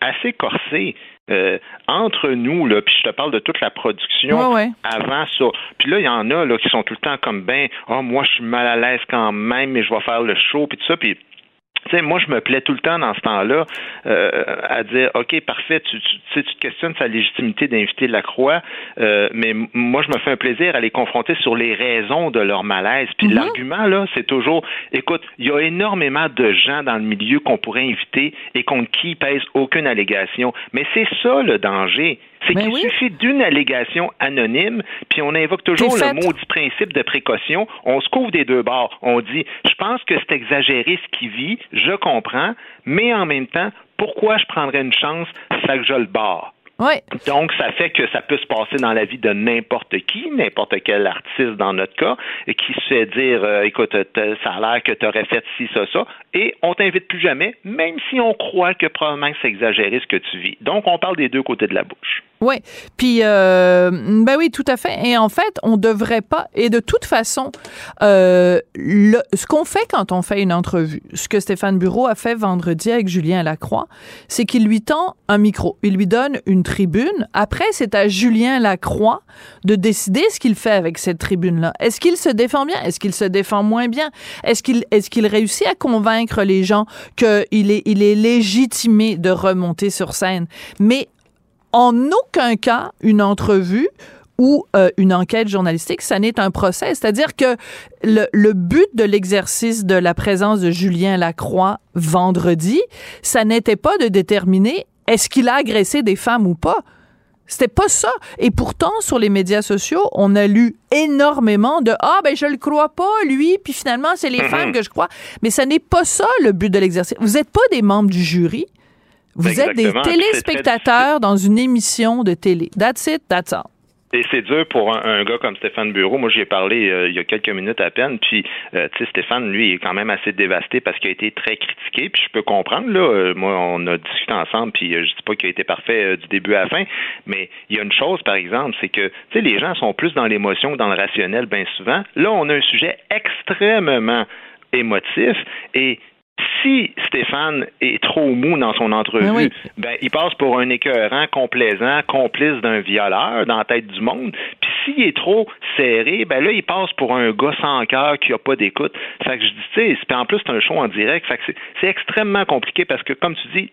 assez corsée euh, entre nous, là, puis je te parle de toute la production avant ça. Puis là, il y en a là, qui sont tout le temps comme ben, oh, moi je suis mal à l'aise quand même, mais je vais faire le show, puis tout ça, puis sais, moi, je me plais tout le temps dans ce temps-là euh, à dire, OK, parfait, tu, tu, tu te questionnes sa légitimité d'inviter la Croix, euh, mais moi, je me fais un plaisir à les confronter sur les raisons de leur malaise. Puis mm-hmm. l'argument, là, c'est toujours, écoute, il y a énormément de gens dans le milieu qu'on pourrait inviter et contre qui pèse aucune allégation. Mais c'est ça le danger. C'est qu'il suffit d'une allégation anonyme, puis on invoque toujours le maudit principe de précaution. On se couvre des deux bords. On dit, je pense que c'est exagéré ce qu'il vit, je comprends, mais en même temps, pourquoi je prendrais une chance, ça que je le barre? Ouais. Donc, ça fait que ça peut se passer dans la vie de n'importe qui, n'importe quel artiste dans notre cas, qui se fait dire, euh, écoute, ça a l'air que tu aurais fait ci, ça, ça, et on t'invite plus jamais, même si on croit que probablement c'est exagéré ce que tu vis. Donc, on parle des deux côtés de la bouche. Oui, puis euh, ben oui, tout à fait. Et en fait, on devrait pas. Et de toute façon, euh, le, ce qu'on fait quand on fait une entrevue, ce que Stéphane Bureau a fait vendredi avec Julien Lacroix, c'est qu'il lui tend un micro, il lui donne une tribune. Après, c'est à Julien Lacroix de décider ce qu'il fait avec cette tribune-là. Est-ce qu'il se défend bien? Est-ce qu'il se défend moins bien? Est-ce qu'il est-ce qu'il réussit à convaincre les gens qu'il est il est légitimé de remonter sur scène? Mais en aucun cas une entrevue ou euh, une enquête journalistique, ça n'est un procès. C'est-à-dire que le, le, but de l'exercice de la présence de Julien Lacroix vendredi, ça n'était pas de déterminer est-ce qu'il a agressé des femmes ou pas. C'était pas ça. Et pourtant, sur les médias sociaux, on a lu énormément de ah ben je le crois pas lui, puis finalement c'est les femmes que je crois. Mais ça n'est pas ça le but de l'exercice. Vous n'êtes pas des membres du jury. Vous êtes des téléspectateurs dans une émission de télé. That's it, that's all. Et c'est dur pour un, gars comme Stéphane Bureau. Moi, j'y ai parlé euh, il y a quelques minutes à peine. Puis, euh, tu sais, Stéphane, lui, est quand même assez dévasté parce qu'il a été très critiqué. Puis, je peux comprendre. Là, euh, moi, on a discuté ensemble. Puis, je dis pas qu'il a été parfait du début à la fin. Mais il y a une chose, par exemple, c'est que, tu sais, les gens sont plus dans l'émotion que dans le rationnel, bien souvent. Là, on a un sujet extrêmement émotif et si Stéphane est trop mou dans son entrevue, ben, il passe pour un écœurant complaisant, complice d'un violeur dans la tête du monde. Puis s'il est trop serré, ben là, il passe pour un gars sans cœur qui a pas d'écoute. Fait que je dis, tu sais, en plus, c'est un show en direct. Fait que c'est extrêmement compliqué parce que, comme tu dis,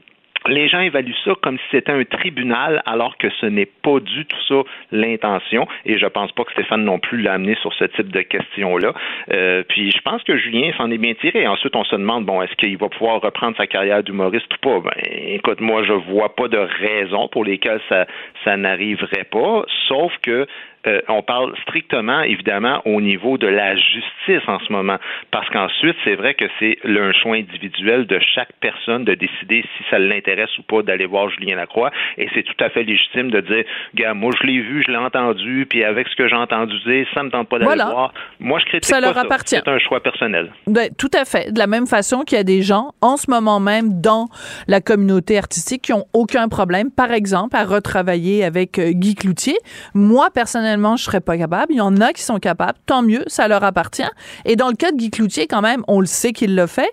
les gens évaluent ça comme si c'était un tribunal, alors que ce n'est pas du tout ça l'intention. Et je pense pas que Stéphane non plus l'a amené sur ce type de questions-là. Euh, puis je pense que Julien s'en est bien tiré. Ensuite, on se demande bon, est-ce qu'il va pouvoir reprendre sa carrière d'humoriste ou pas? Ben, écoute, moi, je vois pas de raison pour lesquelles ça, ça n'arriverait pas, sauf que euh, on parle strictement, évidemment, au niveau de la justice en ce moment. Parce qu'ensuite, c'est vrai que c'est un choix individuel de chaque personne de décider si ça l'intéresse ou pas d'aller voir Julien Lacroix. Et c'est tout à fait légitime de dire, gars, moi, je l'ai vu, je l'ai entendu, puis avec ce que j'ai entendu dire, ça me tente pas d'aller voir. Moi, je critique ça leur appartient. C'est un choix personnel. Ben, tout à fait. De la même façon qu'il y a des gens, en ce moment même, dans la communauté artistique, qui ont aucun problème, par exemple, à retravailler avec euh, Guy Cloutier. Moi, personnellement, je serais pas capable. Il y en a qui sont capables. Tant mieux, ça leur appartient. Et dans le cas de Guy Cloutier, quand même, on le sait qu'il le fait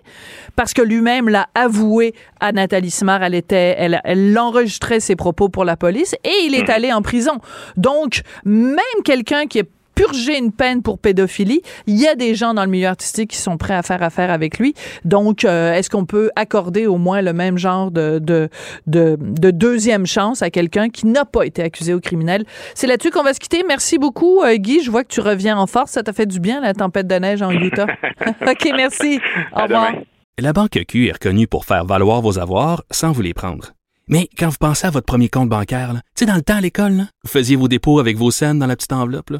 parce que lui-même l'a avoué à Nathalie Smart. Elle était, elle, elle enregistrait ses propos pour la police et il est mmh. allé en prison. Donc, même quelqu'un qui est purger une peine pour pédophilie. Il y a des gens dans le milieu artistique qui sont prêts à faire affaire avec lui. Donc, euh, est-ce qu'on peut accorder au moins le même genre de, de, de, deuxième chance à quelqu'un qui n'a pas été accusé au criminel? C'est là-dessus qu'on va se quitter. Merci beaucoup, euh, Guy. Je vois que tu reviens en force. Ça t'a fait du bien, la tempête de neige en Utah. OK, merci. Au revoir. La Banque Q est reconnue pour faire valoir vos avoirs sans vous les prendre. Mais quand vous pensez à votre premier compte bancaire, tu sais, dans le temps à l'école, vous faisiez vos dépôts avec vos scènes dans la petite enveloppe. Là.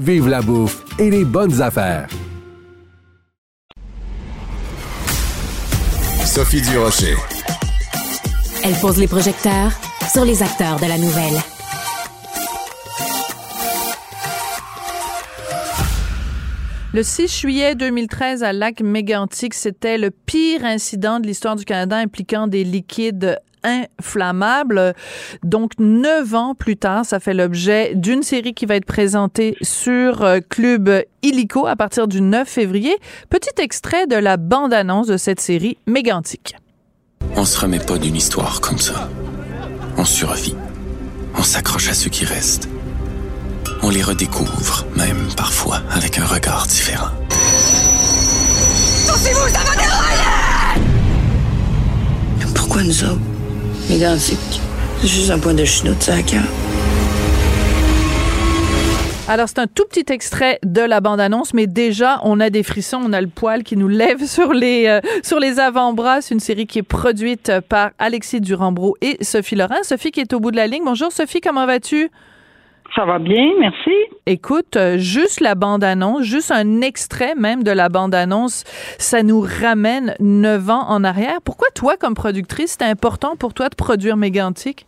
Vive la bouffe et les bonnes affaires. Sophie Durocher. Elle pose les projecteurs sur les acteurs de la nouvelle. Le 6 juillet 2013 à Lac Mégantic, c'était le pire incident de l'histoire du Canada impliquant des liquides inflammable. Donc, neuf ans plus tard, ça fait l'objet d'une série qui va être présentée sur euh, Club Illico à partir du 9 février. Petit extrait de la bande-annonce de cette série mégantique. On se remet pas d'une histoire comme ça. On survit. On s'accroche à ceux qui restent. On les redécouvre, même parfois avec un regard différent. Pourquoi nous autres? C'est juste un point de chenoute, ça. Alors, c'est un tout petit extrait de la bande-annonce, mais déjà, on a des frissons, on a le poil qui nous lève sur les, euh, les avant-bras. C'est une série qui est produite par Alexis Durambro et Sophie Laurent. Sophie qui est au bout de la ligne. Bonjour, Sophie, comment vas-tu? Ça va bien, merci. Écoute, euh, juste la bande-annonce, juste un extrait même de la bande-annonce, ça nous ramène neuf ans en arrière. Pourquoi toi, comme productrice, c'est important pour toi de produire Mégantic?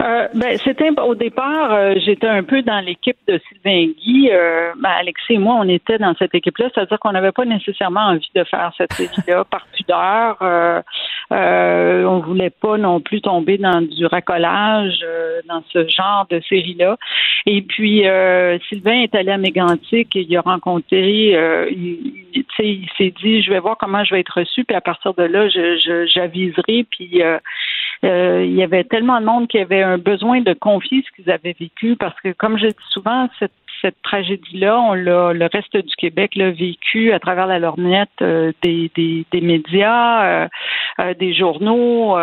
Euh, ben, c'était au départ, euh, j'étais un peu dans l'équipe de Sylvain Guy. Euh, ben, Alexis et moi, on était dans cette équipe-là, c'est-à-dire qu'on n'avait pas nécessairement envie de faire cette série-là par pudeur. Euh, euh, on voulait pas non plus tomber dans du racolage dans ce genre de série-là. Et puis Sylvain est allé à Mégantic et il a rencontré, il, il s'est dit, je vais voir comment je vais être reçu, puis à partir de là, je, j'aviserai, puis euh, il y avait tellement de monde qui avait un besoin de confier ce qu'ils avaient vécu parce que, comme je dis souvent, cette, cette tragédie-là, on l'a, le reste du Québec l'a vécu à travers la lorgnette euh, des, des, des, médias, euh, des journaux,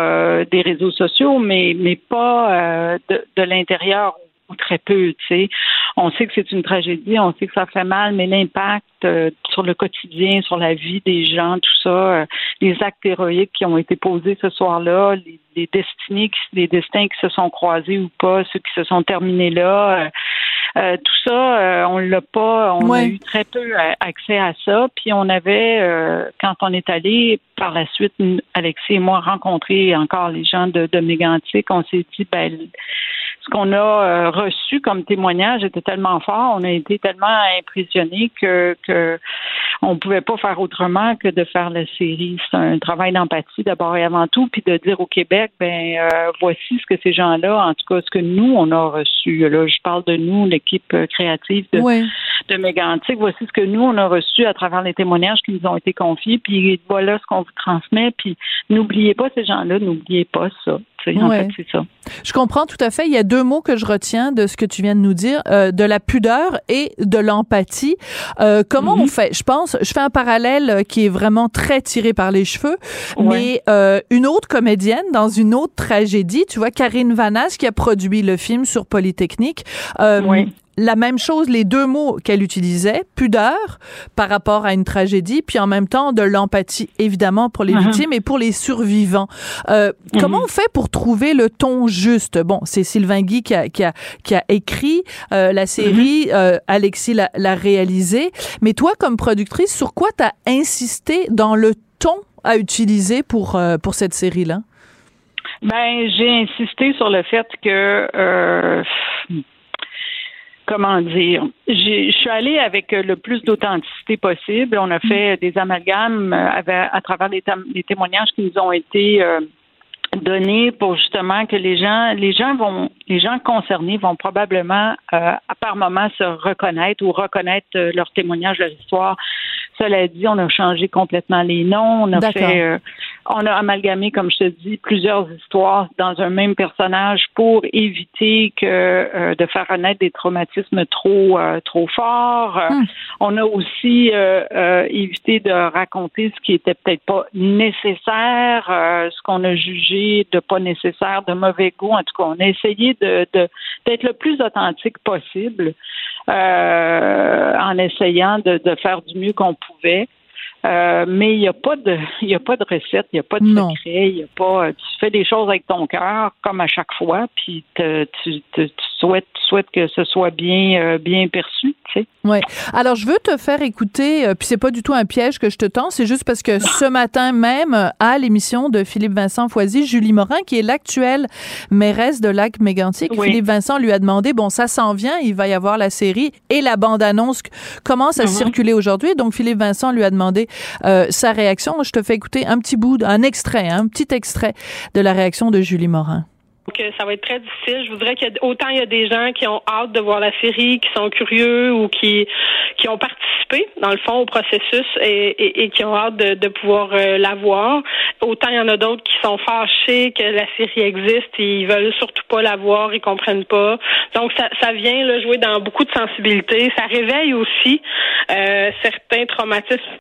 des réseaux sociaux, mais, mais pas de, de l'intérieur très peu, tu sais. On sait que c'est une tragédie, on sait que ça fait mal, mais l'impact euh, sur le quotidien, sur la vie des gens, tout ça, euh, les actes héroïques qui ont été posés ce soir-là, les, les destinées, les destins qui se sont croisés ou pas, ceux qui se sont terminés là, euh, tout ça, on l'a pas, on a eu très peu accès à ça. Puis on avait, quand on est allé par la suite, Alexis et moi rencontrer encore les gens de, de Mégantic, on s'est dit, ben ce qu'on a euh, reçu comme témoignage était tellement fort, on a été tellement impressionnés que, que on pouvait pas faire autrement que de faire la série. C'est un travail d'empathie d'abord et avant tout, puis de dire au Québec, ben euh, voici ce que ces gens-là, en tout cas ce que nous on a reçu. Là, je parle de nous, l'équipe créative de, de Mégantic. Voici ce que nous on a reçu à travers les témoignages qui nous ont été confiés. Puis voilà ce qu'on vous transmet. Puis n'oubliez pas ces gens-là, n'oubliez pas ça. En fait, c'est ça. Je comprends tout à fait. Il y a deux mots que je retiens de ce que tu viens de nous dire, euh, de la pudeur et de l'empathie. Euh, comment on Mhm. fait? Je pense, je fais un parallèle euh, qui est vraiment très tiré par les cheveux, mais euh, une autre comédienne dans une autre tragédie, tu vois, Karine Vanasse qui a produit le film sur Polytechnique. euh, La même chose, les deux mots qu'elle utilisait, pudeur par rapport à une tragédie, puis en même temps de l'empathie, évidemment, pour les Mhm. victimes et pour les survivants. Euh, Mhm. Comment on fait pour trouver le ton juste? Bon, c'est Sylvain Guy qui a, qui a, qui a écrit euh, la série, euh, Alexis l'a l'a réalisé. Mais toi, comme productrice, sur quoi tu as insisté dans le ton à utiliser pour, euh, pour cette série-là? Ben, j'ai insisté sur le fait que euh, comment dire, je suis allée avec euh, le plus d'authenticité possible. On a fait des amalgames euh, avec- à travers les, témoignages qui nous ont été euh, donnés pour justement que les gens, les gens vont, les gens concernés vont probablement euh, à par moment se reconnaître ou reconnaître leur témoignage, leur histoire. Cela dit, on a changé complètement les noms, on a fait, euh, on a amalgamé, comme je te dis, plusieurs histoires dans un même personnage pour éviter que euh, de faire renaître des traumatismes trop euh, trop forts. Euh, On a aussi euh, euh, évité de raconter ce qui était peut-être pas nécessaire, euh, ce qu'on a jugé de pas nécessaire, de mauvais goût. En tout cas, on a essayé de de- d'être le plus authentique possible euh, en essayant de, de faire du mieux qu'on pouvait. Euh, mais il n'y a pas de il a pas de recette, il n'y a pas de Non. secret, il y a pas tu fais des choses avec ton cœur comme à chaque fois, puis te- tu, te- tu souhaites tu souhaites que ce soit bien euh, bien perçu, tu sais. Oui. Alors, je veux te faire écouter, euh, puis c'est pas du tout un piège que je te tends, c'est juste parce que ce matin même, à l'émission de Philippe Vincent Foisy, Julie Morin, qui est l'actuelle mairesse de Lac Mégantic, Philippe Vincent lui a demandé, bon, ça s'en vient, il va y avoir la série et la bande-annonce commence à Mhm. circuler aujourd'hui? Donc, Philippe Vincent lui a demandé euh, sa réaction. Je te fais écouter un petit bout, un extrait, un petit extrait de la réaction de Julie Morin. Donc, ça va être très difficile. Je voudrais qu'il autant il y a des gens qui ont hâte de voir la série, qui sont curieux ou qui qui ont participé dans le fond au processus et, et, et qui ont hâte de, de pouvoir euh, la voir. Autant il y en a d'autres qui sont fâchés que la série existe et ils veulent surtout pas la voir, ils comprennent pas. Donc ça, ça vient là, jouer dans beaucoup de sensibilité. Ça réveille aussi euh, certains traumatismes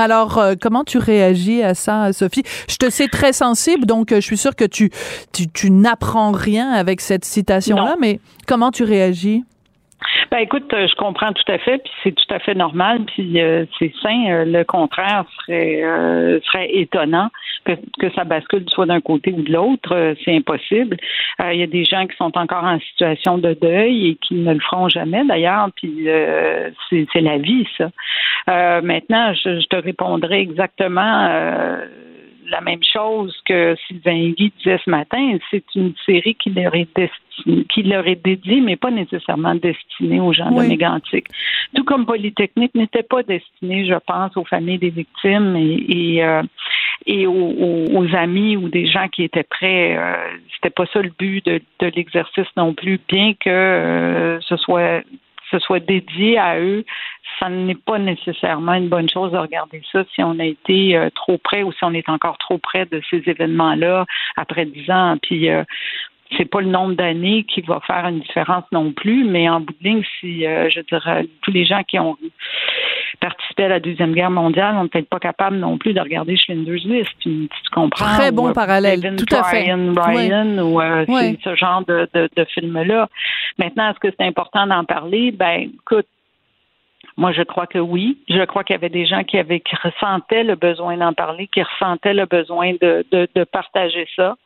Alors, euh, comment tu réagis à ça, Sophie? Je te sais très sensible, donc euh, je suis sûre que tu, tu, tu n'apprends rien avec cette citation-là, mais comment tu réagis? Ben écoute, euh, je comprends tout à fait, puis c'est tout à fait normal, puis euh, c'est sain. Euh, le contraire serait euh, serait étonnant que, que ça bascule soit d'un côté ou de l'autre. Euh, c'est impossible. Il y a des gens qui sont encore en situation de deuil et qui ne le feront jamais d'ailleurs, puis c'est la vie ça. Maintenant, je, je te répondrai exactement. La même chose que Sylvain Guy disait ce matin. C'est une série qui leur est destinée, qui leur est dédiée, mais pas nécessairement destinée aux gens Oui. de Mégantic. Tout comme Polytechnique n'était pas destinée, je pense, aux familles des victimes et, et, euh, et aux, aux- aux amis ou des gens qui étaient prêts. Euh, C'était pas ça le but de, de l'exercice non plus, bien que euh, ce soit ce soit dédié à eux, ça n'est pas nécessairement une bonne chose de regarder ça si on a été euh, trop près ou si on est encore trop près de ces événements-là après dix ans. Puis euh, c'est pas le nombre d'années qui va faire une différence non plus, mais en bout de ligne, si euh, je dirais tous les gens qui ont participé à la deuxième guerre mondiale n'ont peut-être pas capables non plus de regarder Schindler's List. Tu, tu comprends Très bon Ou, euh, parallèle, tout à fait. Ryan, ou euh, ce genre de, de, de film-là. Maintenant, est-ce que c'est important d'en parler? Ben, écoute, moi, je crois que oui. Je crois qu'il y avait des gens qui avaient qui ressentaient le besoin d'en parler, qui ressentaient le besoin de, de, de partager ça.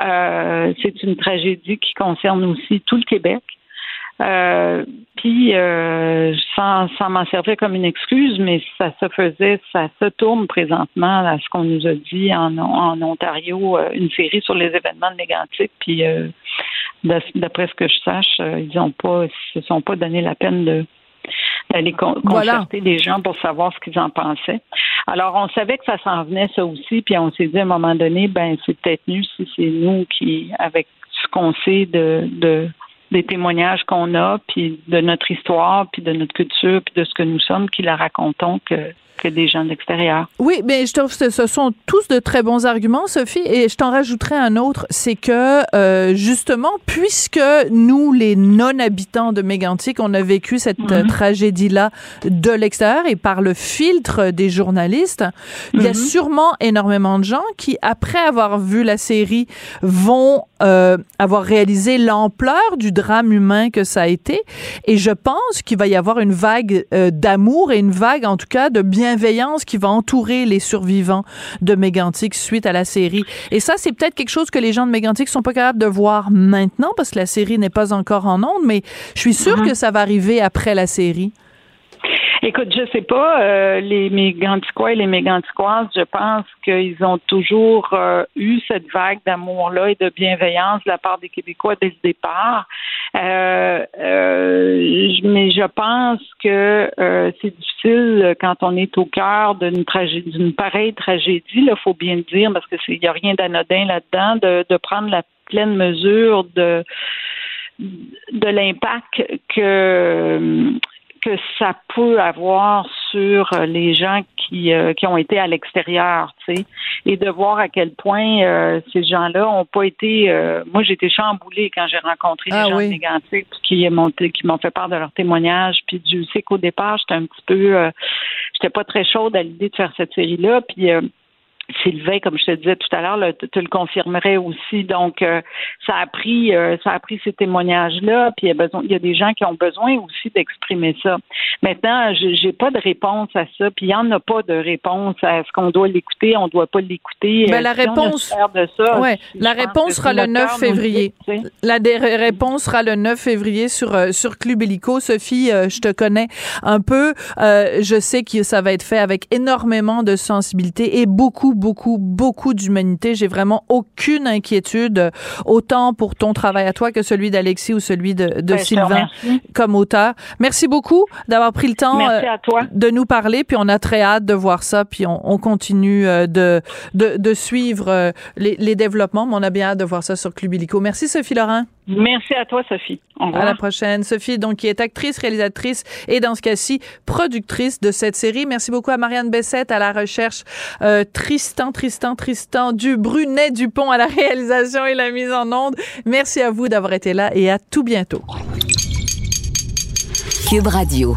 Euh, c'est une tragédie qui concerne aussi tout le Québec. Euh, puis, euh, sans, sans m'en servir comme une excuse, mais ça se faisait, ça se tourne présentement à ce qu'on nous a dit en, en Ontario, euh, une série sur les événements de Mégantic. Puis, euh, d'après ce que je sache, ils ont pas, ils se sont pas donné la peine de d'aller con- Voilà. concerter les gens pour savoir ce qu'ils en pensaient. Alors, on savait que ça s'en venait, ça aussi, puis on s'est dit à un moment donné, ben, c'est peut-être mieux si c'est nous qui, avec ce qu'on sait de, de des témoignages qu'on a, puis de notre histoire, puis de notre culture, puis de ce que nous sommes, qui la racontons que, que des gens de l'extérieur. Oui, mais je trouve que ce sont tous de très bons arguments, Sophie, et je t'en rajouterai un autre, c'est que euh, justement, puisque nous, les non-habitants de Mégantic, on a vécu cette euh, tragédie-là de l'extérieur et par le filtre des journalistes, il y a Mhm. sûrement énormément de gens qui, après avoir vu la série, vont euh, avoir réalisé l'ampleur du drame humain que ça a été, et je pense qu'il va y avoir une vague euh, d'amour et une vague, en tout cas, de bienveillance qui va entourer les survivants de Mégantic suite à la série. Et ça, c'est peut-être quelque chose que les gens de Mégantic sont pas capables de voir maintenant parce que la série n'est pas encore en onde, mais je suis sûre que ça va arriver après la série. Écoute, je sais pas, euh, les Méganticois et les Méganticoises, je pense qu'ils ont toujours euh, eu cette vague d'amour-là et de bienveillance de la part des Québécois dès le départ. Euh, euh, mais je pense que euh, c'est difficile quand on est au cœur d'une tragédie, d'une pareille tragédie, il faut bien le dire, parce que il n'y a rien d'anodin là-dedans, de, de prendre la pleine mesure de de l'impact que que ça peut avoir sur les gens qui, euh, qui ont été à l'extérieur, tu sais, et de voir à quel point euh, ces gens-là ont pas été. euh, moi, j'ai été chamboulée quand j'ai rencontré les Ah gens oui. de Mégantic qui m'ont qui m'ont fait part de leur témoignage. Puis Dieu sait qu'au départ, j'étais un petit peu, euh, j'étais pas très chaude à l'idée de faire cette série-là. Puis euh, Sylvain, comme je te disais tout à l'heure, tu le confirmerais aussi. Donc, euh, ça a pris, euh, ça a pris ces témoignages-là. Puis il y a besoin, il y a des gens qui ont besoin aussi d'exprimer ça. Maintenant, j'ai pas de réponse à ça. Puis il y en a pas de réponse à ce qu'on doit l'écouter, on doit pas l'écouter. Ben, la réponse, de ça, ouais, la réponse sera le 9 février. La réponse sera le 9 février sur sur Club Illico. Sophie, je te connais un peu. je sais que ça va être fait avec énormément de sensibilité et beaucoup beaucoup, beaucoup d'humanité. J'ai vraiment aucune inquiétude, autant pour ton travail à toi que celui d'Alexis ou celui de, de Sylvain comme auteur. Merci beaucoup d'avoir pris le temps euh, de nous parler, puis on a très hâte de voir ça, puis on, on continue euh, de, de, de suivre euh, les, les développements, mais on a bien hâte de voir ça sur Club Illico. Merci Sophie Laurent. Merci à toi, Sophie. Au revoir. À la prochaine. Sophie, donc, qui est actrice, réalisatrice et, dans ce cas-ci, productrice de cette série. Merci beaucoup à Marianne Bessette à la recherche, euh, Tristan, Tristan, Tristan, du Brunet Dupont à la réalisation et la mise en onde. Merci à vous d'avoir été là et à tout bientôt. Cube Radio.